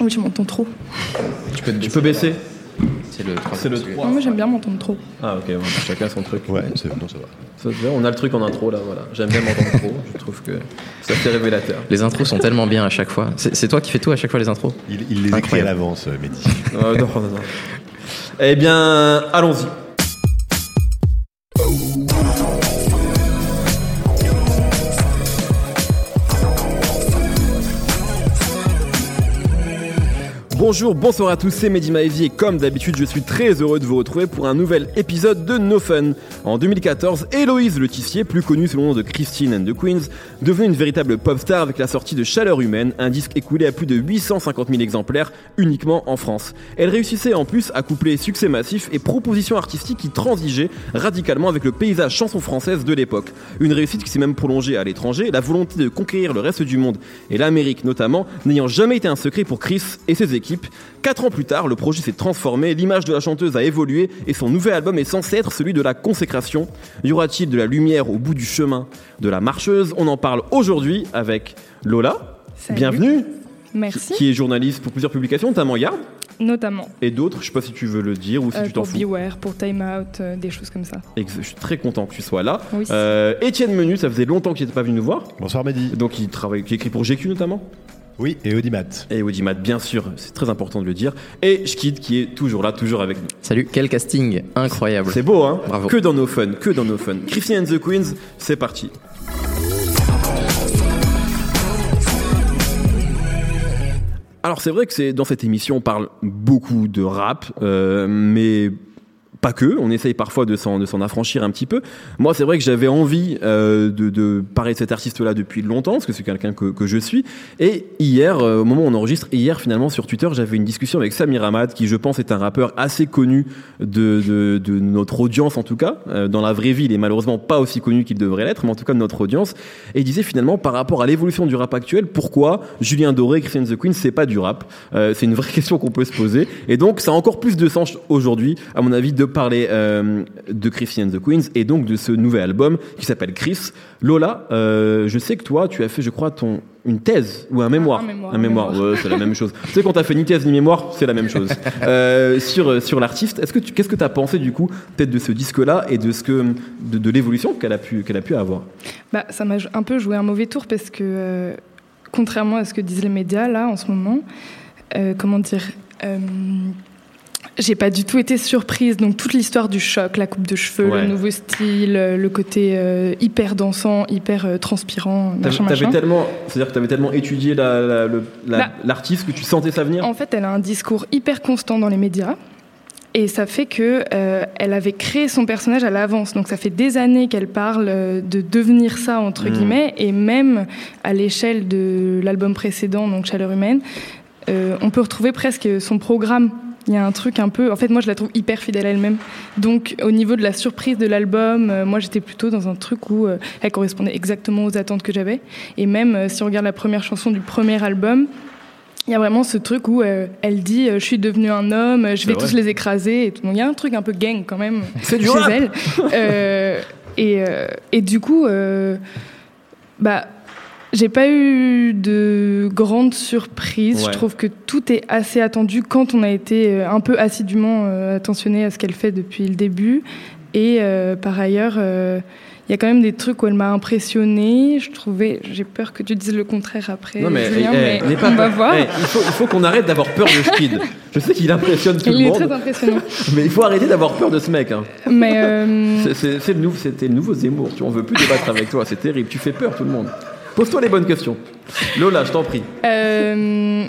Oui, je m'entends trop. Tu peux, tu peux baisser C'est le 3. C'est le 3. Non, moi j'aime bien m'entendre trop. Ah ok, chacun son truc. Ouais, c'est non, ça va. Ça, on a le truc en intro là, voilà. J'aime bien m'entendre trop, je trouve que ça fait révélateur. Les intros sont tellement bien à chaque fois. C'est toi qui fais tout à chaque fois les intros? Il, il les écrit à Incroyable. l'avance, Mehdi. Euh, non, non, non. Eh bien, allons-y. Bonjour, bonsoir à tous, c'est Mehdi et comme d'habitude, je suis très heureux de vous retrouver pour un nouvel épisode de No Fun. En 2014, Héloïse Le Tissier, plus connue sous le nom de Christine and the Queens, devenue une véritable pop star avec la sortie de Chaleur Humaine, un disque écoulé à plus de 850 000 exemplaires uniquement en France. Elle réussissait en plus à coupler succès massif et propositions artistiques qui transigeaient radicalement avec le paysage chanson française de l'époque. Une réussite qui s'est même prolongée à l'étranger, la volonté de conquérir le reste du monde et l'Amérique notamment, n'ayant jamais été un secret pour Chris et ses équipes. Quatre ans plus tard, le projet s'est transformé, l'image de la chanteuse a évolué et son nouvel album est censé être celui de la consécration. Y aura-t-il de la lumière au bout du chemin de la marcheuse? On en parle aujourd'hui avec Lola. Salut. Bienvenue, Merci. qui est journaliste pour plusieurs publications, notamment Yard Notamment. et d'autres. Je sais pas si tu veux le dire ou si euh, tu t'en pour fous. Beware, pour Time Out, euh, des choses comme ça. Et que je suis très content que tu sois là. Oui, Euh, Étienne Menu, ça faisait longtemps qu'il n'était pas venu nous voir. Bonsoir Mehdi. Donc il travaille, qui écrit pour GQ notamment. Oui, et Audimat. Et Audimat, bien sûr, c'est très important de le dire. Et Schkid qui est toujours là, toujours avec nous. Salut, quel casting incroyable. C'est beau, hein Bravo. Que dans nos fun, que dans nos fun. Christine and the Queens, c'est parti. Alors c'est vrai que c'est dans cette émission on parle beaucoup de rap, euh, mais pas que. On essaye parfois de s'en de s'en affranchir un petit peu. Moi c'est vrai que j'avais envie euh, de, de parler de cet artiste-là depuis longtemps parce que c'est quelqu'un que, que je suis. Et hier, euh, au moment où on enregistre, hier finalement sur Twitter, j'avais une discussion avec Samir Hamad qui je pense est un rappeur assez connu de, de, de notre audience en tout cas. Euh, dans la vraie vie, il est malheureusement pas aussi connu qu'il devrait l'être, mais en tout cas de notre audience. Et il disait finalement par rapport à l'évolution du rap actuel, pourquoi Julien Doré, Christian the Queen, c'est pas du rap? Euh, C'est une vraie question qu'on peut se poser. Et donc ça a encore plus de sens aujourd'hui, à mon avis, parler euh, de Christian the Queens et donc de ce nouvel album qui s'appelle Chris. Lola, euh, je sais que toi, tu as fait, je crois, ton une thèse ou un mémoire. un mémoire, Un un mémoire, mémoire. ouais, c'est la même chose. tu sais, quand t'as fait ni thèse ni mémoire, c'est la même chose. Euh, sur sur l'artiste, est-ce que tu, qu'est-ce que t'as pensé du coup, peut-être de ce disque-là et de ce que de, de l'évolution qu'elle a pu qu'elle a pu avoir? Bah, ça m'a un peu joué un mauvais tour parce que, euh, contrairement à ce que disent les médias là en ce moment, euh, comment dire, j'ai pas du tout été surprise. Donc toute l'histoire du choc, la coupe de cheveux, Ouais. le nouveau style, euh, le côté euh, hyper dansant, hyper euh, transpirant, T'avais, machin, t'avais machin. tellement, c'est-à-dire que t'avais tellement étudié la, la- le- la- Bah, l'artiste que tu sentais ça venir? En fait, elle a un discours hyper constant dans les médias. Et ça fait que euh, elle avait créé son personnage à l'avance. Donc ça fait des années qu'elle parle de devenir ça entre Mm. guillemets. Et même à l'échelle de l'album précédent, donc Chaleur humaine, on peut retrouver presque son programme. Il y a un truc un peu. En fait, moi, je la trouve hyper fidèle à elle-même. Donc, au niveau de la surprise de l'album, euh, moi, j'étais plutôt dans un truc où euh, elle correspondait exactement aux attentes que j'avais. Et même euh, si on regarde la première chanson du premier album, il y a vraiment ce truc où elle dit je suis devenue un homme, je vais vrai. tous les écraser. Et tout. Donc, il y a un truc un peu gang quand même chez elle. Et, et du coup, bah, j'ai pas eu de grande surprise. Ouais. Je trouve que tout est assez attendu quand on a été euh, un peu assidûment euh, attentionné à ce qu'elle fait depuis le début. Et euh, par ailleurs, euh, il y a quand même des trucs où elle m'a impressionnée. Je trouvais, j'ai peur que tu dises le contraire après, Non mais, Julien, eh, mais eh, pas on va voir. Eh, il, faut, il faut qu'on arrête d'avoir peur de Schkid. Je sais qu'il impressionne tout Il le est monde, très impressionnant. mais il faut arrêter d'avoir peur de ce mec. Hein. mais euh, C'est, c'est- c'est le nouveau, c'était le nouveau Zemmour. Tu, on veut plus débattre avec toi. C'est terrible. Tu fais peur tout le monde. Pose-toi les bonnes questions. Lola, je t'en prie. Euh,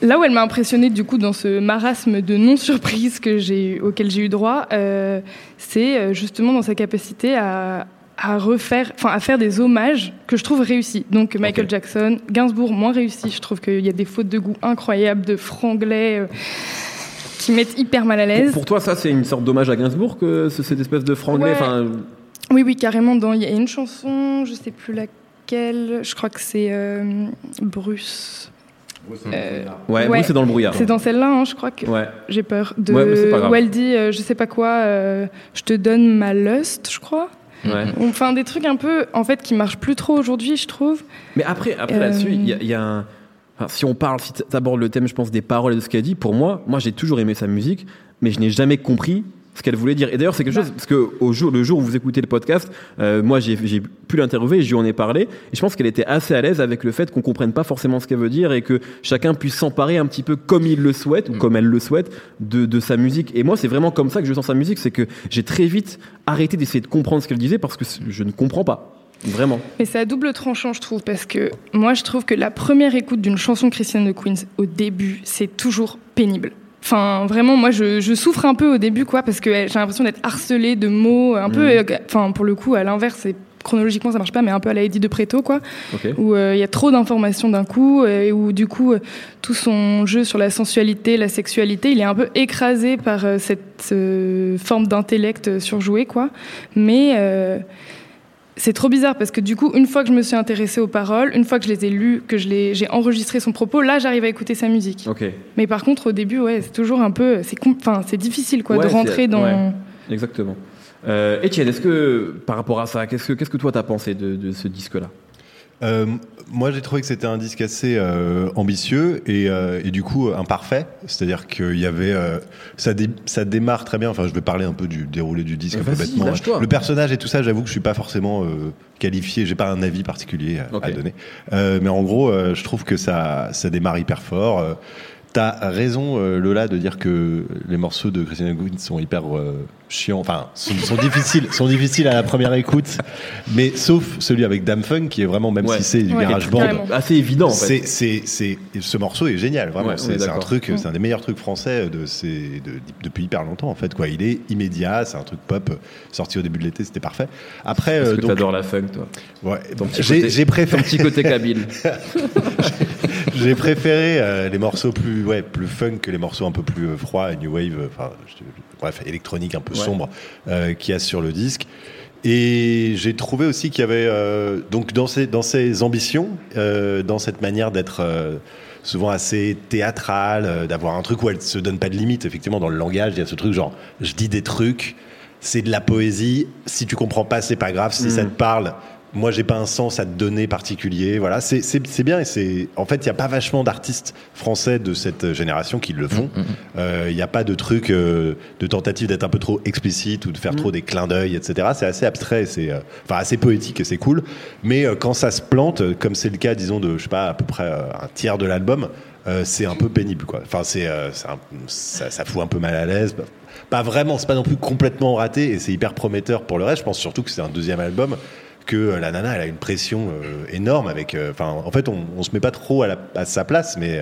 là où elle m'a impressionnée du coup dans ce marasme de non surprise que j'ai auquel j'ai eu droit, euh, c'est euh, justement dans sa capacité à à refaire, enfin à faire des hommages que je trouve réussis. Donc Michael. Jackson, Gainsbourg moins réussi. Je trouve qu'il y a des fautes de goût incroyables, de franglais euh, qui mettent hyper mal à l'aise. pour toi, ça, c'est une sorte d'hommage à Gainsbourg que ce- cette espèce de franglais. Ouais. Oui, oui, carrément. Dans il y a une chanson, je sais plus laquelle. Je crois que c'est euh, Bruce. Euh, ouais, Ouais. c'est dans le brouillard. c'est dans celle-là, hein, je crois que. Ouais. J'ai peur de Ouais, mais c'est pas grave. où elle dit euh, je sais pas quoi euh, je te donne ma lust je crois Ouais. enfin des trucs un peu en fait qui marchent plus trop aujourd'hui je trouve Mais après, après Euh, là-dessus, il y a, il y a un. enfin, si on parle, si t'abordes le thème, je pense, des paroles et de ce qu'elle dit, pour moi, moi j'ai toujours aimé sa musique, mais je n'ai jamais compris ce qu'elle voulait dire. Et d'ailleurs, c'est quelque chose, parce que au jour, le jour où vous écoutez le podcast, euh, moi j'ai pu l'interviewer, je lui en ai parlé, et je pense qu'elle était assez à l'aise avec le fait qu'on comprenne pas forcément ce qu'elle veut dire et que chacun puisse s'emparer un petit peu comme il le souhaite, ou comme elle le souhaite, de, de sa musique. Et moi, c'est vraiment comme ça que je sens sa musique, c'est que j'ai très vite arrêté d'essayer de comprendre ce qu'elle disait parce que je ne comprends pas. Vraiment. Mais c'est à double tranchant, je trouve, parce que moi, je trouve que la première écoute d'une chanson chrétienne de Queens, au début, c'est toujours pénible. Enfin, vraiment, moi, je, je souffre un peu au début, quoi, parce que eh, j'ai l'impression d'être harcelée de mots, un peu, euh, enfin, pour le coup, à l'inverse, c'est chronologiquement ça marche pas mais un peu à la Eddie de Préto quoi Ok. où euh, il y a trop d'informations d'un coup euh, et où du coup euh, tout son jeu sur la sensualité, la sexualité, il est un peu écrasé par euh, cette forme d'intellect surjoué quoi. Mais c'est trop bizarre parce que du coup, une fois que je me suis intéressée aux paroles, une fois que je les ai lues, que je les, j'ai enregistré son propos, là j'arrive à écouter sa musique. Mais par contre, au début, ouais, c'est toujours un peu, c'est, enfin, c'est difficile quoi Ouais, de rentrer dans. ouais. Exactement. Euh, Étienne, est-ce que par rapport à ça, qu'est-ce que, qu'est-ce que toi t'as pensé de, de ce disque-là? Euh, moi, j'ai trouvé que c'était un disque assez euh, ambitieux et, euh, et du coup imparfait. C'est-à-dire qu'il y avait, euh, ça, dé- ça démarre très bien. Enfin, je vais parler un peu du déroulé du disque, un peu bêtement. Le personnage et tout ça, j'avoue que je suis pas forcément euh, qualifié. J'ai pas un avis particulier à, donner. Euh, mais en gros, euh, je trouve que ça, ça démarre hyper fort. T'as raison, euh, Lola, de dire que les morceaux de Christian Quinn sont hyper euh, chiants, enfin, sont, sont difficiles, sont difficiles à la première écoute, mais sauf celui avec Dame Funk, qui est vraiment, même Ouais. si c'est du Ouais, garage band. Assez évident en c'est, fait. c'est, c'est, ce morceau est génial, vraiment. Ouais, c'est, un truc, c'est un des meilleurs trucs français de ces, de- depuis hyper longtemps, en fait, quoi. Il est immédiat, c'est un truc pop, sorti au début de l'été, c'était parfait. Après, Parce euh, que donc, t'adores la funk, toi. ouais, j'ai, j'ai Ton préféré, petit côté kabyle. j'ai préféré euh, les morceaux plus, ouais, plus funk que les morceaux un peu plus euh, froids, new wave, euh, enfin, bref, électronique un peu Ouais. sombre, euh, qu'il y a sur le disque. Et j'ai trouvé aussi qu'il y avait euh, donc dans ses dans ses ambitions, euh, dans cette manière d'être euh, souvent assez théâtrale, d'avoir un truc où elle se donne pas de limite. Effectivement, dans le langage, il y a ce truc genre je dis des trucs, c'est de la poésie. Si tu comprends pas, c'est pas grave. Si ça te parle, moi j'ai pas un sens à te donner particulier. Voilà, c'est c'est c'est bien et c'est en fait il y a pas vachement d'artistes français de cette génération qui le font. Euh, Il n'y a pas de truc euh, de tentative d'être un peu trop explicite ou de faire trop des clins d'œil, etc. C'est assez abstrait, c'est euh, enfin assez poétique et c'est cool. Mais euh, quand ça se plante, comme c'est le cas, disons de je sais pas à peu près euh, un tiers de l'album, euh, c'est un peu pénible quoi. Enfin c'est euh, c'est un- ça, ça fout un peu mal à l'aise. Pas vraiment, c'est pas non plus complètement raté et c'est hyper prometteur pour le reste. Je pense surtout que c'est un deuxième album que euh, la nana elle a une pression euh, énorme avec euh, enfin en fait on, on se met pas trop à, la- à sa place mais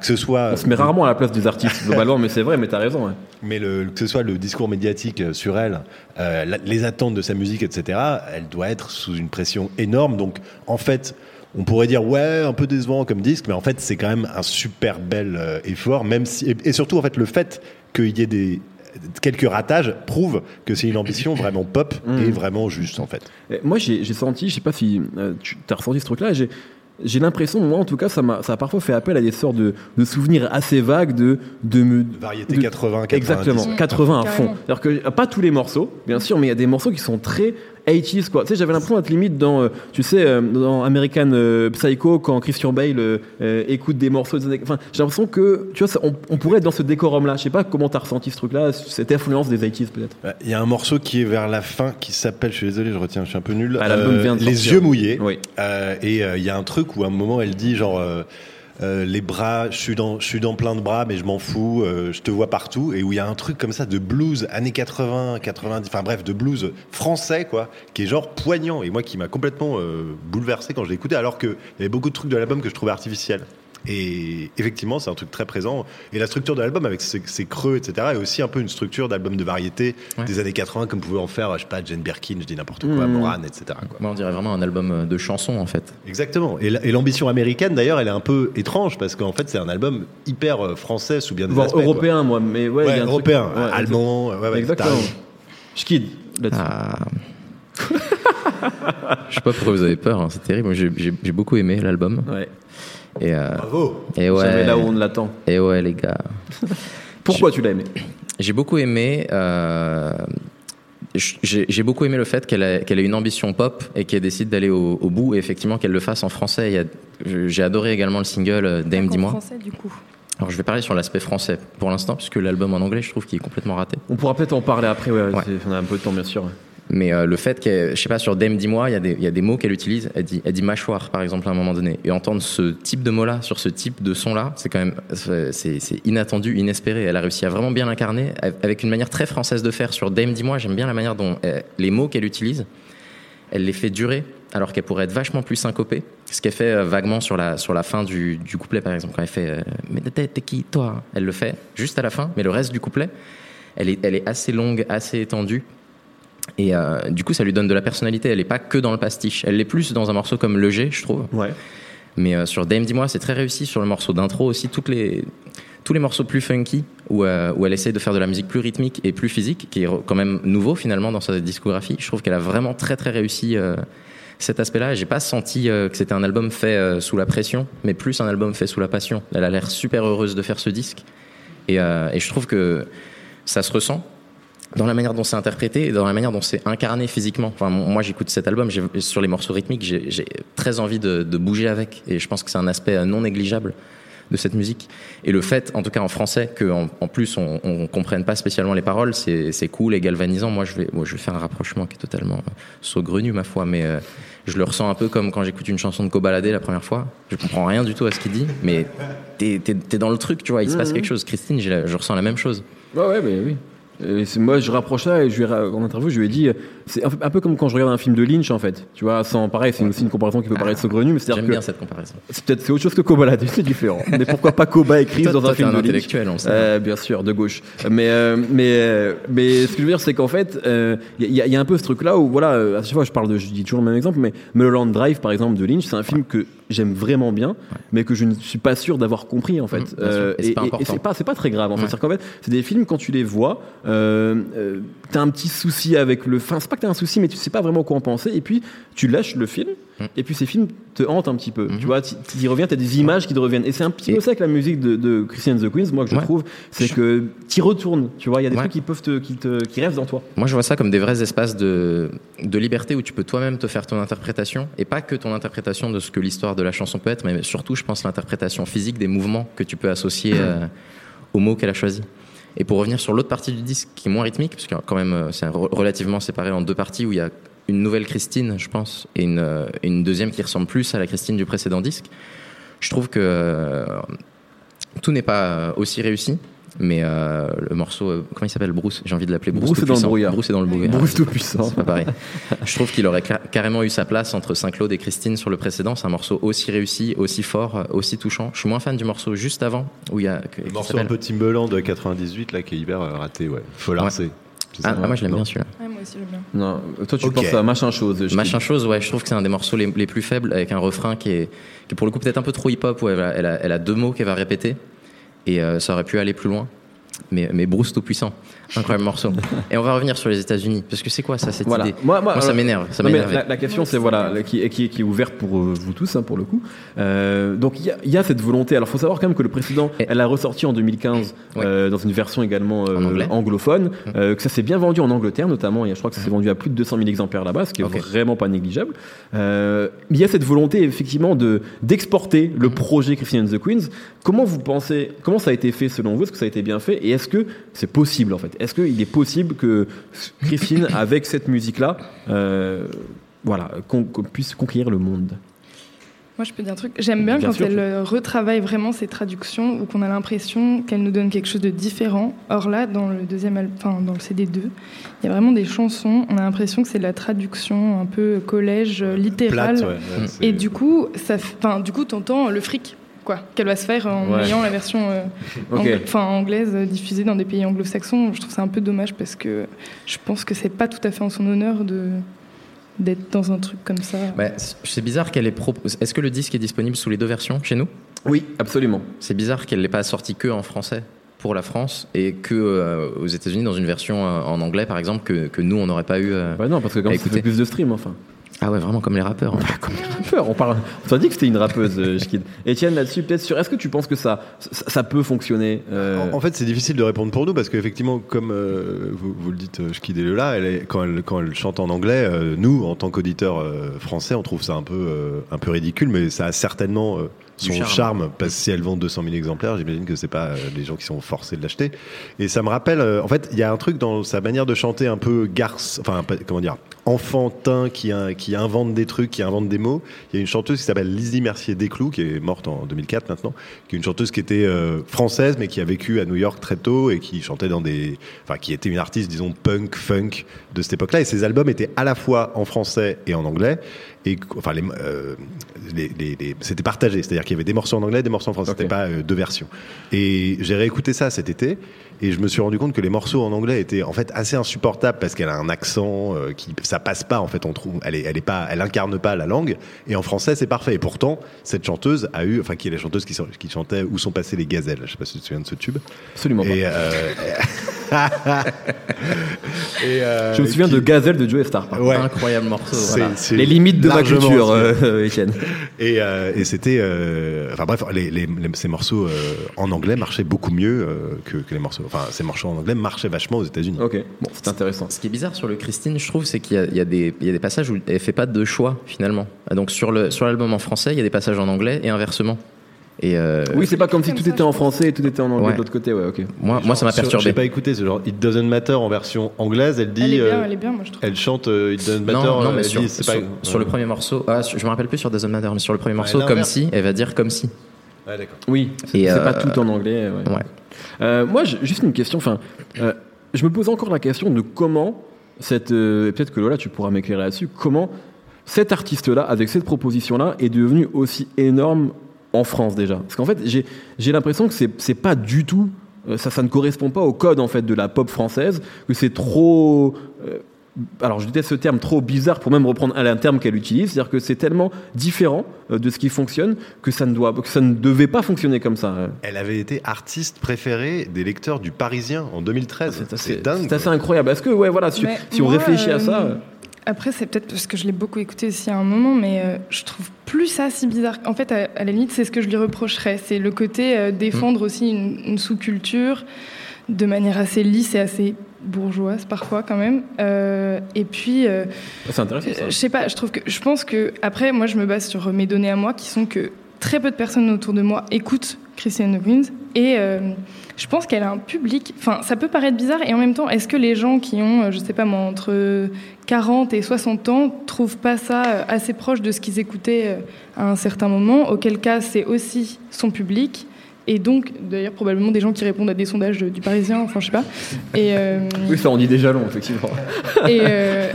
que ce soit On se met rarement à la place des artistes globalement, mais c'est vrai, mais t'as raison. ouais. mais le, que ce soit le discours médiatique sur elle, euh, la- les attentes de sa musique, etc., elle doit être sous une pression énorme. Donc, en fait, on pourrait dire, ouais, un peu décevant comme disque, mais en fait, c'est quand même un super bel euh, effort, même si, et, et surtout, en fait, le fait qu'il y ait des quelques ratages prouve que c'est une ambition vraiment pop et vraiment juste, en fait. Et Moi, j'ai senti, je sais pas si euh, tu as ressenti ce truc-là, j'ai j'ai l'impression, moi en tout cas, ça m'a ça a parfois fait appel à des sortes de, de souvenirs assez vagues de de Variété de- 80, 90. Exactement, Mm. 80 à fond. C'est-à-dire que pas tous les morceaux, bien sûr, mais il y a des morceaux qui sont très 80s quoi. Tu sais, j'avais l'impression d'être limite dans, euh, tu sais, euh, dans American euh, Psycho quand Christian Bale écoute des morceaux. des Enfin, j'ai l'impression que, tu vois, ça- on, on pourrait être dans ce décorum-là. Je sais pas comment t'as ressenti ce truc-là, cette influence des 80s peut-être. Euh, Il y a un morceau qui est vers la fin qui s'appelle, je suis désolé, je retiens, je suis un peu nul. Ah, l'album vient de Les sortir. yeux mouillés. Oui. Euh, et il y a un truc où à un moment elle dit genre euh, les bras, je suis dans, plein de bras, mais je m'en fous, euh, je te vois partout. Et où il y a un truc comme ça de blues années 80, 90, enfin bref, de blues français quoi, qui est genre poignant et moi qui m'a complètement euh, bouleversé quand je écouté, alors qu'il y avait beaucoup de trucs de l'album que je trouvais artificiels. Et effectivement, c'est un truc très présent. Et la structure de l'album, avec ses, ses creux, etc., est aussi un peu une structure d'album de variété Ouais. des années 80, comme pouvait en faire, je sais pas, Jane Birkin, je dis n'importe quoi, Mmh. Moran, etc. Quoi. Moi, on dirait vraiment un album de chansons, en fait. Exactement. Et l'ambition américaine, d'ailleurs, elle est un peu étrange parce qu'en fait, c'est un album hyper euh, français sous bien des Voire aspects. quoi. européen, moi, mais ouais, y Ouais, a un truc- européen, ouais, allemand, ouais, ouais, Exactement. t'as raison. Je kid là-dessus. Ah. Je sais pas pourquoi vous avez peur, hein, c'est terrible. J'ai beaucoup aimé l'album. Ouais. Et, euh, Bravo. et Jamais ouais, là où on l'attend. et ouais, les gars. Pourquoi tu l'as aimé? J'ai beaucoup aimé. euh, j'ai beaucoup aimé le fait qu'elle ait, une ambition pop et qu'elle décide d'aller au, au bout et effectivement qu'elle le fasse en français. J'ai adoré également le single euh, Dame En dis-moi. français, du coup. Alors je vais parler sur l'aspect français pour l'instant puisque l'album en anglais je trouve qu'il est complètement raté. On pourra peut-être en parler après, ouais, on a un peu de temps bien sûr. Mais euh, le fait qu'elle, je sais pas, sur Dame dis-moi, il y, a des- mots qu'elle utilise. Elle dit, mâchoire, par exemple, à un moment donné. Et entendre ce type de mot-là sur ce type de son-là, c'est quand même, c'est, inattendu, inespéré. Elle a réussi à vraiment bien l'incarner avec une manière très française de faire. Sur Dame dis-moi, j'aime bien la manière dont euh, les mots qu'elle utilise, elle les fait durer alors qu'elle pourrait être vachement plus syncopée. Ce qu'elle fait euh, vaguement sur la, fin du, couplet, par exemple, quand elle fait euh, Mais t'es qui, toi? Elle le fait juste à la fin, mais le reste du couplet, elle est assez longue, assez étendue. Et euh, du coup, ça lui donne de la personnalité. Elle n'est pas que dans le pastiche. Elle l'est plus dans un morceau comme Le G, je trouve. Ouais. Mais euh, sur Dame Dis-moi, c'est très réussi. Sur le morceau d'intro aussi, toutes les, tous les morceaux plus funky, où, euh, où elle essaie de faire de la musique plus rythmique et plus physique, qui est quand même nouveau finalement dans sa discographie. Je trouve qu'elle a vraiment très très réussi cet aspect-là. J'ai pas senti que c'était un album fait sous la pression, mais plus un album fait sous la passion. Elle a l'air super heureuse de faire ce disque. Et, et je trouve que ça se ressent dans la manière dont c'est interprété et dans la manière dont c'est incarné physiquement. Enfin, moi, j'écoute cet album, sur les morceaux rythmiques, j'ai très envie de, de bouger avec. Et je pense que c'est un aspect euh, non négligeable de cette musique. Et le fait, en tout cas en français, qu'en en plus on, on comprenne pas spécialement les paroles, c'est cool et galvanisant. Moi, je vais, moi, je vais faire un rapprochement qui est totalement euh, saugrenu, ma foi, mais euh, je le ressens un peu comme quand j'écoute une chanson de Cobaladé la première fois. Je comprends rien du tout à ce qu'il dit, mais t'es es, dans le truc, tu vois, il se passe quelque chose. Christine, la- je ressens la même chose. Ouais, ouais, mais oui. Et moi, je rapproche ça et je lui en interview, je lui ai dit, c'est un peu- comme quand je regarde un film de Lynch, en fait. Tu vois, sans pareil, c'est aussi une comparaison qui peut paraître saugrenue, mais c'est-à-dire J'aime que bien cette comparaison. c'est peut-être c'est autre chose que Kobalade, c'est différent. mais pourquoi pas Chris Toi, dans toi, un film un de Lynch intellectuel, on le sait. Euh, bien sûr, de gauche. Mais, euh, mais, euh, mais ce que je veux dire, c'est qu'en fait, il y, a- y a un peu ce truc-là où, voilà, à chaque fois, je parle de, je dis toujours le même exemple, mais Mulholland Drive, par exemple, de Lynch, c'est un film que j'aime vraiment bien, mais que je ne suis pas sûr d'avoir compris, en fait. Mmh. Et c'est pas c'est pas, c'est pas très grave, en qu'en fait, c'est des films, quand tu les vois, euh, euh, t'as un petit souci avec le. Enfin, c'est pas que t'as un souci, mais tu sais pas vraiment quoi en penser, et puis tu lâches le film, Mm. et puis ces films te hantent un petit peu. Mhm. Tu vois, tu tu y reviens, t'as des images qui te reviennent. Et c'est un petit Et- peu ça avec la musique de, de Christian the Queens, moi, que je Ouais. trouve, c'est que t'y retournes. Tu vois, il y a des Ouais. trucs qui peuvent te, qui te, qui restent dans toi. Moi, je vois ça comme des vrais espaces de, de liberté où tu peux toi-même te faire ton interprétation, et pas que ton interprétation de ce que l'histoire de la chanson peut être, mais surtout, je pense, l'interprétation physique des mouvements que tu peux associer euh, aux mots qu'elle a choisis. Et pour revenir sur l'autre partie du disque, qui est moins rythmique, parce que quand même, euh, c'est re- relativement séparé en deux parties, où il y a une nouvelle Christine, je pense, et une, euh, une deuxième qui ressemble plus à la Christine du précédent disque. Je trouve que euh, tout n'est pas euh, aussi réussi, mais euh, le morceau, euh, comment il s'appelle? Bruce J'ai envie de l'appeler Bruce. Bruce est dans le Tout-Puissant. brouillard. Bruce est dans le brouillard. Bruce tout puissant. C'est pas pareil. Je trouve qu'il aurait carrément eu sa place entre Saint-Claude et Christine sur le précédent. C'est un morceau aussi réussi, aussi fort, aussi touchant. Je suis moins fan du morceau juste avant, où il y a. Le morceau un peu Timbaland de 98 là qui est hyper raté, ouais. Faut l'arcer. C'est Ah, ah, moi je l'aime bien celui-là. Ouais, moi aussi, j'aime bien. Non, toi, tu Ok. penses à machin chose. je Machin chose, ouais, je trouve que c'est un des morceaux les, les plus faibles, avec un refrain qui est, qui est pour le coup peut-être un peu trop hip-hop, où elle a, elle a- elle a deux mots qu'elle va répéter, et euh, ça aurait pu aller plus loin. Mais, mais Bruce tout puissant, incroyable morceau. Et on va revenir sur les États-Unis, parce que c'est quoi ça, cette Voilà. idée Moi, moi, Moi, ça alors- m'énerve, ça la, la question, c'est voilà, qui, qui, qui est ouverte pour euh, vous tous, hein, pour le coup. Euh, donc il y, a- il y a cette volonté. Alors, faut savoir quand même que le précédent, Et- elle a ressorti en 2015 Ouais. euh, dans une version également euh, En anglophone, euh, que ça s'est bien vendu en Angleterre notamment. Et je crois que ça s'est vendu à plus de 200 000 exemplaires là-bas, ce qui est vraiment pas négligeable. Euh, il y a cette volonté effectivement de d'exporter le projet Christian and the Queens. Comment vous pensez, comment ça a été fait selon vous? Est-ce que ça a été bien fait? Et est-ce que c'est possible en fait? Est-ce qu'il est possible que Christine, avec cette musique-là, euh, voilà, qu'on puisse conquérir le monde? Moi, je peux dire un truc. J'aime bien, Bien quand sûr. elle euh, retravaille vraiment ses traductions ou qu'on a l'impression qu'elle nous donne quelque chose de différent. Or là, dans le deuxième, enfin dans le CD2, il y a vraiment des chansons. On a l'impression que c'est de la traduction un peu collège euh, littérale. Plate, ouais. ouais, c'est- Et du coup, ça, enfin, du coup, t'entends le fric, quoi, qu'elle va se faire en Ouais. ayant la version euh, Ok. angla- enfin, anglaise euh, diffusée dans des pays anglo-saxons. Je trouve ça un peu dommage parce que je pense que c'est pas tout à fait en son honneur de d'être dans un truc comme ça. C- c'est bizarre qu'elle ait pro... Est-ce que le disque est disponible sous les deux versions chez nous? Oui, absolument. C'est bizarre qu'elle l'ait pas sorti que en français pour la France et que euh, aux États-Unis dans une version euh, en anglais par exemple que, que nous on n'aurait pas eu. euh, Bah non, parce que comme ça fait plus de stream, enfin. Ah ouais, vraiment comme les rappeurs. hein. Comme les rappeurs, on parle. On t'a dit que c'était une rappeuse, euh. Etienne, là-dessus, peut-être sur. Est-ce que tu penses que ça, ça, ça peut fonctionner euh, En, en fait, c'est difficile de répondre pour nous parce qu'effectivement, comme euh, vous, vous le dites, euh, Shkid et Lola, elle est, quand, elle, quand elle chante en anglais, euh, nous, en tant qu'auditeurs euh, français, on trouve ça un peu, euh, un peu ridicule, mais ça a certainement euh, son charme. charme. parce que si elle vend 200 000 exemplaires, j'imagine que c'est pas euh, les gens qui sont forcés de l'acheter. Et ça me rappelle, euh, en fait, il y a un truc dans sa manière de chanter un peu garce, enfin, comment dire, enfantin, qui, qui invente des trucs, qui invente des mots. Il y a une chanteuse qui s'appelle Lizzie Mercier Desclous, qui est morte en 2004 maintenant, qui est une chanteuse qui était euh, française, mais qui a vécu à New York très tôt et qui chantait dans des, enfin, qui était une artiste, disons, punk, funk de cette époque-là. Et ses albums étaient à la fois en français et en anglais. Et enfin, les, euh, les, les- les- c'était partagé, c'est-à-dire qu'il y avait des morceaux en anglais, des morceaux en français. Ok. C'était pas euh, deux versions. Et j'ai réécouté ça cet été et je me suis rendu compte que les morceaux en anglais étaient en fait assez insupportables parce qu'elle a un accent euh, qui ça passe pas en fait on trouve elle est elle est pas elle incarne pas la langue. Et en français c'est parfait. Et pourtant cette chanteuse a eu enfin qui est la chanteuse qui, qui chantait où sont passées les gazelles? Je sais pas si tu te souviens de ce tube. Absolument pas. euh, et, euh, Je me souviens qui- de Gazelle de Joe Star. par contre. ouais Incroyable morceau. C'est- voilà. c'est Les limites de ma culture, inspiré. euh, Etienne. Et, euh, et c'était, euh, enfin bref, les, les- les- ces morceaux euh, en anglais marchaient beaucoup mieux euh, que, que les morceaux. Enfin, ces morceaux en anglais marchaient vachement aux États-Unis. Ok, bon, c'est intéressant. Ce qui est bizarre sur le Christine, je trouve, c'est qu'il y, a- il y a des- il y a des passages où elle fait pas de choix finalement. Donc sur le sur l'album en français, il y a des passages en anglais et inversement. Et euh, Oui, c'est pas comme si tout ça, était en français et tout était en anglais Ouais. de l'autre côté, ouais, ok. moi, moi, ça m'a perturbé. J'ai pas écouté, c'est genre It Doesn't Matter en version anglaise. Elle Elle dit, est bien, euh, elle est bien, moi je trouve. elle chante euh, It Doesn't Matter. Non, non, mais elle sur, dit, c'est sur, pas- sur le premier morceau, ah, sur- je me rappelle plus sur Doesn't Matter, mais sur le premier morceau, Ouais, comme si, elle va dire comme si. Ouais, d'accord. Oui, c'est Et, c'est euh, pas tout en anglais. ouais. Ouais. Euh, moi, juste une question. Enfin, euh, je me pose encore la question de comment cette. euh, et Peut-être que Lola, tu pourras m'éclairer là-dessus. Comment cet artiste-là, avec cette proposition-là, est devenu aussi énorme en France déjà Parce qu'en fait, j'ai l'impression que c'est pas du tout. euh, Ça, ça ne correspond pas au code en fait de la pop française, que c'est trop. euh, alors je déteste ce terme trop bizarre pour même reprendre un, terme qu'elle utilise, c'est-à-dire que c'est tellement différent euh, de ce qui fonctionne que ça ne doit, que ça ne devait pas fonctionner comme ça. Elle avait été artiste préférée des lecteurs du Parisien en 2013. C'est assez, C'est dingue. c'est assez incroyable. Est-ce que, ouais, voilà, si, on réfléchit à euh, ça. Après, c'est peut-être parce que je l'ai beaucoup écouté aussi à un moment, mais euh, je trouve plus ça si bizarre. En fait, à, à la limite, c'est ce que je lui reprocherais. C'est le côté euh, défendre aussi une, une sous-culture de manière assez lisse et assez bourgeoise parfois quand même. Euh, et puis, C'est intéressant ça. je sais pas, je trouve que je pense que après, moi, je me base sur mes données à moi, qui sont que très peu de personnes autour de moi écoutent Christiane Winds et euh, je pense qu'elle a un public. Enfin, ça peut paraître bizarre et en même temps, est-ce que les gens qui ont, euh, je sais pas moi, entre 40 et 60 ans trouvent pas ça euh, assez proche de ce qu'ils écoutaient à un certain moment? Auquel cas, c'est aussi son public. Et donc, d'ailleurs, probablement des gens qui répondent à des sondages du Parisien, enfin, je sais pas. Et, euh, Oui, ça on dit déjà long, effectivement. et, euh,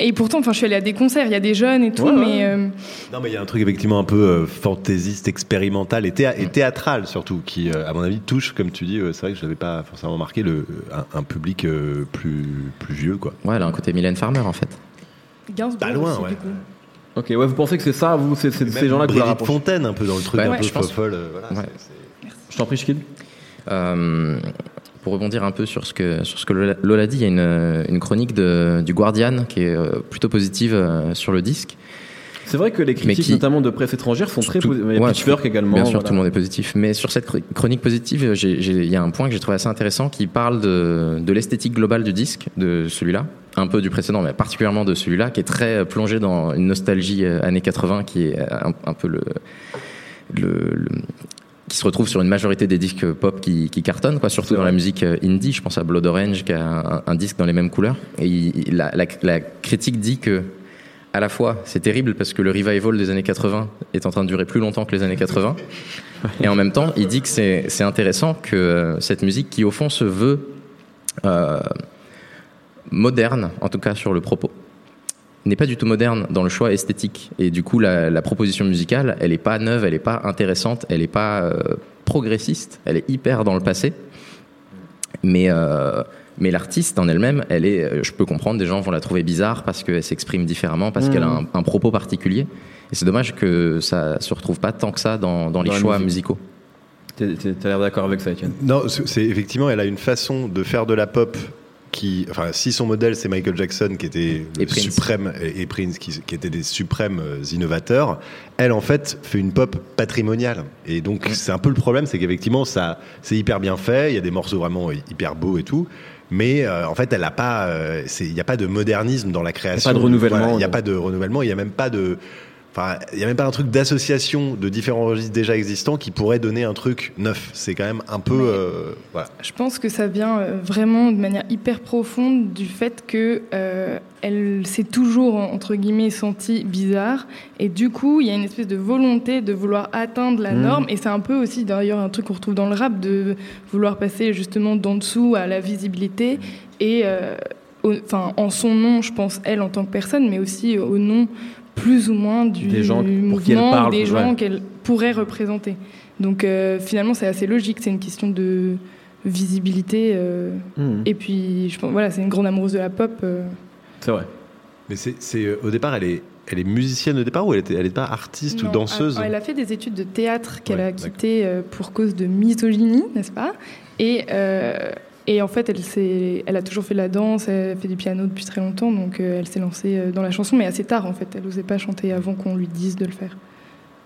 et pourtant, enfin, je suis allée à des concerts, il y a des jeunes et tout, Ouais, mais euh, Non, mais il y a un truc effectivement un peu euh, fantaisiste, expérimental et, théa- et théâtral surtout, qui, euh, à mon avis, touche, comme tu dis, euh, c'est vrai que je n'avais pas forcément remarqué, le, un, un public euh, plus, plus vieux. Quoi. Ouais, elle a un côté Mylène Farmer en fait. Gainsbourg Pas loin, aussi, ouais. du coup. Ok, ouais, vous pensez que c'est ça, vous, c'est ces gens-là que vous Fontaine, un peu dans le truc Ouais, un ouais, peu je pense. folle. euh, voilà, Je t'en prie, Schkid. Euh, pour rebondir un peu sur ce que, sur ce que Lola, dit, il y a une, une chronique de, du Guardian qui est euh, plutôt positive euh, sur le disque. C'est vrai que les critiques, qui- notamment de presse étrangère, sont très positives. Il y a ouais, Pitchfork également. Bien sûr, voilà. tout le monde est positif. Mais sur cette chr- chronique positive, il y a un point que j'ai trouvé assez intéressant qui parle de, de l'esthétique globale du disque, de celui-là, un peu du précédent, mais particulièrement de celui-là, qui est très plongé dans une nostalgie euh, années 80, qui est un, un peu le, le, le- qui se retrouve sur une majorité des disques pop qui, qui cartonnent, quoi, surtout dans la musique euh, indie. Je pense à Blood Orange, qui a un, un disque dans les mêmes couleurs. Et il- la, la- la critique dit que à la fois, c'est terrible parce que le revival des années 80 est en train de durer plus longtemps que les années 80. Et en même temps, il dit que c'est c'est intéressant que euh, cette musique, qui au fond se veut euh, moderne, en tout cas sur le propos, n'est pas du tout moderne dans le choix esthétique. Et du coup, la, la proposition musicale, elle n'est pas neuve, elle n'est pas intéressante, elle n'est pas euh, progressiste, elle est hyper dans le passé. Mais, euh, mais l'artiste en elle-même, elle est, euh, je peux comprendre, des gens vont la trouver bizarre parce qu'elle s'exprime différemment, parce qu'elle a un, un propos particulier. Et c'est dommage que ça se retrouve pas tant que ça dans, dans les Dans choix musicaux. T'as l'air d'accord avec ça, Etienne. Non, c'est- effectivement, elle a une façon de faire de la pop qui, enfin, si son modèle c'est Michael Jackson qui était le Et suprême et Prince qui, qui étaient des suprêmes euh, innovateurs, elle en fait fait une pop patrimoniale. Et donc c'est un peu le problème, c'est qu'effectivement ça, c'est hyper bien fait, il y a des morceaux vraiment hyper beaux et tout. Mais euh, en fait, elle a pas, euh, c'est- il n'y a pas de modernisme dans la création. pas de renouvellement, Voilà, Il n'y a pas de renouvellement. Il n'y a même pas de, Enfin, il n'y a même pas un truc d'association de différents registres déjà existants qui pourrait donner un truc neuf. C'est quand même un peu. Euh, voilà. Je pense que ça vient euh, vraiment de manière hyper profonde du fait que euh, elle s'est toujours entre guillemets sentie bizarre et du coup il y a une espèce de volonté de vouloir atteindre la Mhm. norme et c'est un peu aussi d'ailleurs un truc qu'on retrouve dans le rap de vouloir passer justement d'en dessous à la visibilité et euh, au- en son nom je pense elle en tant que personne mais aussi au nom plus ou moins du Des gens mouvement parle, des gens ouais. qu'elle pourrait représenter. Donc euh, finalement c'est assez logique, c'est une question de visibilité euh, Mhm. et puis je pense voilà c'est une grande amoureuse de la pop. euh. C'est vrai. Mais c'est, euh, au départ, elle est, elle est musicienne au départ ou elle était, elle est pas artiste ou danseuse elle, elle a fait des études de théâtre qu'elle Ouais, a quittées euh, pour cause de misogynie, n'est-ce pas? Et, euh, et en fait, elle, elle a toujours fait de la danse, elle fait du piano depuis très longtemps, donc euh, elle s'est lancée euh, dans la chanson, mais assez tard en fait. Elle n'osait pas chanter avant qu'on lui dise de le faire.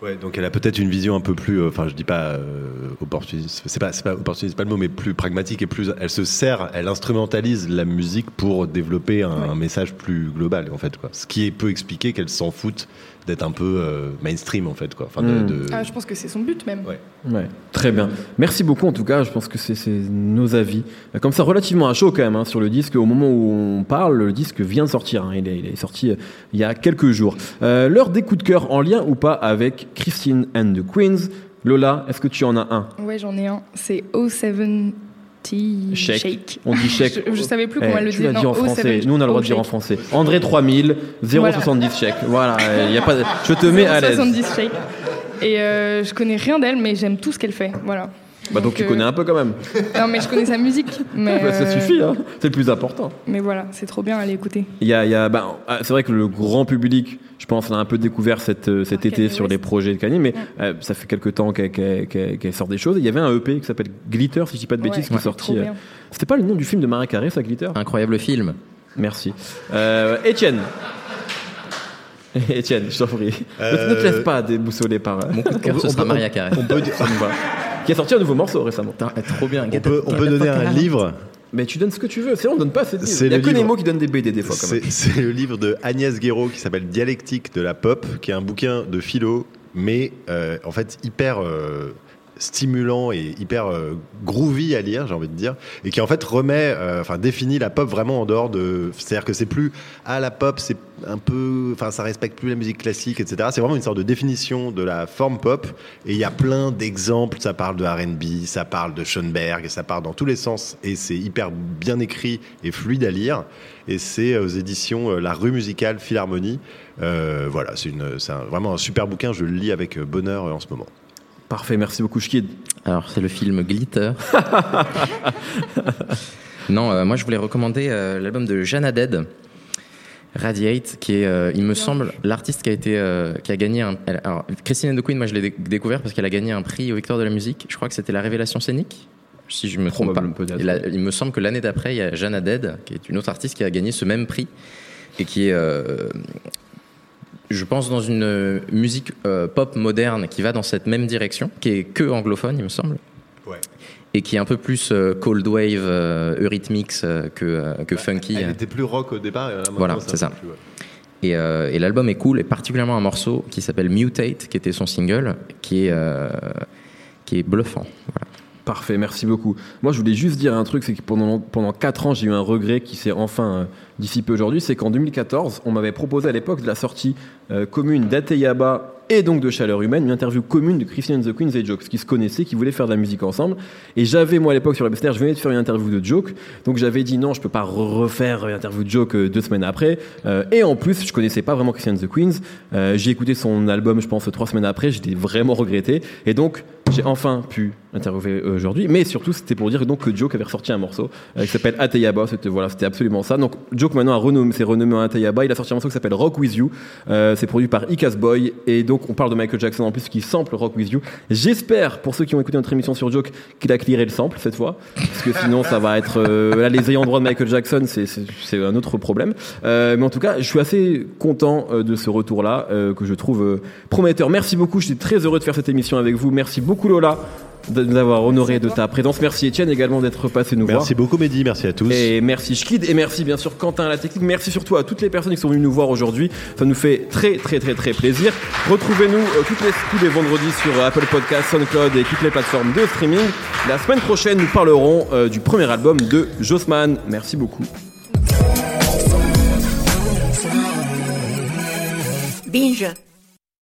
Ouais, donc elle a peut-être une vision un peu plus, euh, enfin je dis pas euh, opportuniste, c'est pas, pas opportuniste, pas le mot, mais plus pragmatique et plus, elle se sert, elle instrumentalise la musique pour développer un, Ouais. un message plus global en fait quoi. Ce qui peut expliquer qu'elle s'en fout d'être un peu euh, mainstream en fait quoi. Enfin, de- Mm. de- Ah, je pense que c'est son but même. Ouais. Ouais, très bien. Merci beaucoup en tout cas, je pense que c'est nos avis. Comme ça, relativement à chaud quand même hein, sur le disque. Au moment où on parle, le disque vient de sortir. hein. Il, est, il est sorti euh, il y a quelques jours. Euh, L'heure des coups de cœur en lien ou pas avec Christine and the Queens. Lola, est-ce que tu en as un? Ouais, j'en ai un. C'est O70 Shake. Shake. On dit chèque. Je, je savais plus Eh, comment elle le disait. dit en français. O70 Nous, on a le droit de dire en français. André 3000, 070 chèque. Voilà, il y a pas. Je te mets à l'aise. 70 Shake. Et euh, je connais rien d'elle, mais j'aime tout ce qu'elle fait. Voilà. Bah donc tu euh, connais un peu quand même. Non, mais je connais sa musique. Mais, Bah, ça euh, suffit, hein. c'est le plus important. Mais voilà, c'est trop bien à aller écouter. Il y a, il y a- bah, ah, c'est vrai que le grand public, je pense, on a un peu découvert cet, euh, cet Par été Kanye sur West. les projets de Kanye, mais euh, ça fait quelques temps qu'elle qu'elle- qu'elle- qu'elle sort des choses. Il y avait un EP qui s'appelle Glitter, si je dis pas de bêtises, Ouais, qui est sorti. euh. C'était pas le nom du film de Marin Carré, ça, Glitter? Incroyable film. Merci. Euh, Étienne. Étienne, je t'en prie. Ne- Ne te Euh, laisse pas déboussoler par. euh, Mon coup de cœur, ce sera Maria Carey. on peut, dire-. Qui a sorti un nouveau morceau récemment. Putain, trop bien. on peut, on peut donner un livre. Mais tu donnes ce que tu veux, c'est on donne pas assez de livres. C'est Il y a le que livre. Nemo qui donne des BD des fois quand même. C'est c'est le livre de Agnès Guéraud qui s'appelle Dialectique de la pop, qui est un bouquin de philo, mais euh, en fait hyper euh, stimulant et hyper euh, groovy à lire, j'ai envie de dire, et qui en fait remet, euh, enfin définit la pop vraiment en dehors de, c'est-à-dire que c'est plus ah la pop c'est un peu, enfin ça respecte plus la musique classique, etc. C'est vraiment une sorte de définition de la forme pop, et il y a plein d'exemples. Ça parle de R&B, ça parle de Schoenberg, ça part dans tous les sens, et c'est hyper bien écrit et fluide à lire. Et c'est aux éditions euh, La Rue Musicale Philharmonie. Voilà, c'est vraiment un super bouquin. Je le lis avec bonheur en ce moment. Parfait, merci beaucoup, Shkid. Alors, c'est le film Glitter. non, euh, moi, je voulais recommander euh, l'album de Jana Dead, Radiate, qui est, euh, il me semble, l'artiste qui a été, euh, qui a gagné un. elle- alors, Christine the Queen, moi, je l'ai dé- découvert parce qu'elle a gagné un prix au Victoire de la musique. Je crois que c'était la Révélation scénique, si je me trompe pas. La- il me semble que l'année d'après, il y a Jana Dead, qui est une autre artiste qui a gagné ce même prix et qui est. je pense dans une euh, musique euh, pop moderne qui va dans cette même direction, qui est que anglophone, il me semble Ouais. et qui est un peu plus euh, cold wave, euh, eurythmics que, que funky. Elle était plus rock au départ. et Voilà, c'est ça. plus, ouais. Et, et l'album est cool, et particulièrement un morceau qui s'appelle Mutate, qui était son single, qui est, qui est bluffant. Voilà. Parfait, merci beaucoup. Moi, je voulais juste dire un truc, c'est que pendant, pendant 4 ans, j'ai eu un regret qui s'est enfin euh, dissipé aujourd'hui. C'est qu'en 2014, on m'avait proposé à l'époque de la sortie euh, commune d'Ateyaba et donc de Chaleur Humaine, une interview commune de Christian and the Queens et Jokes, qui se connaissaient, qui voulaient faire de la musique ensemble. Et j'avais, moi, à l'époque, sur la BSTR, je venais de faire une interview de Joke. Donc j'avais dit non, je peux pas refaire une interview de Joke euh, deux semaines après. Euh, et en plus, je connaissais pas vraiment Christian and the Queens. Euh, j'ai écouté son album, je pense, trois semaines après. J'étais vraiment regretté. Et donc, j'ai enfin pu interviewé aujourd'hui. Mais surtout, c'était pour dire donc que Joke avait ressorti un morceau euh, qui s'appelle Ateyaba. C'était voilà, c'était absolument ça. Donc Joke maintenant a renommé, s'est renommé en Ateyaba. Il a sorti un morceau qui s'appelle Rock With You. Euh, c'est produit par Icas Boy et donc on parle de Michael Jackson en plus qui sample Rock With You. J'espère pour ceux qui ont écouté notre émission sur Joke qu'il a clearé le sample cette fois, parce que sinon ça va être euh, là les ayants droit de Michael Jackson, c'est un autre problème. Euh, mais en tout cas, je suis assez content euh, de ce retour là que je trouve euh, prometteur. Merci beaucoup. J'étais très heureux de faire cette émission avec vous. Merci beaucoup Lola de nous avoir honoré de ta présence. Merci Étienne également d'être passé nous voir. Merci beaucoup Mehdi, merci à tous. Et merci Schkid et merci bien sûr Quentin à la technique. Merci surtout à toutes les personnes qui sont venues nous voir aujourd'hui. Ça nous fait très très très très plaisir. Retrouvez-nous euh, toutes les, tous les vendredis sur Apple Podcast, SoundCloud et toutes les plateformes de streaming. La semaine prochaine, nous parlerons euh, du premier album de Jossman. Merci beaucoup. Binge.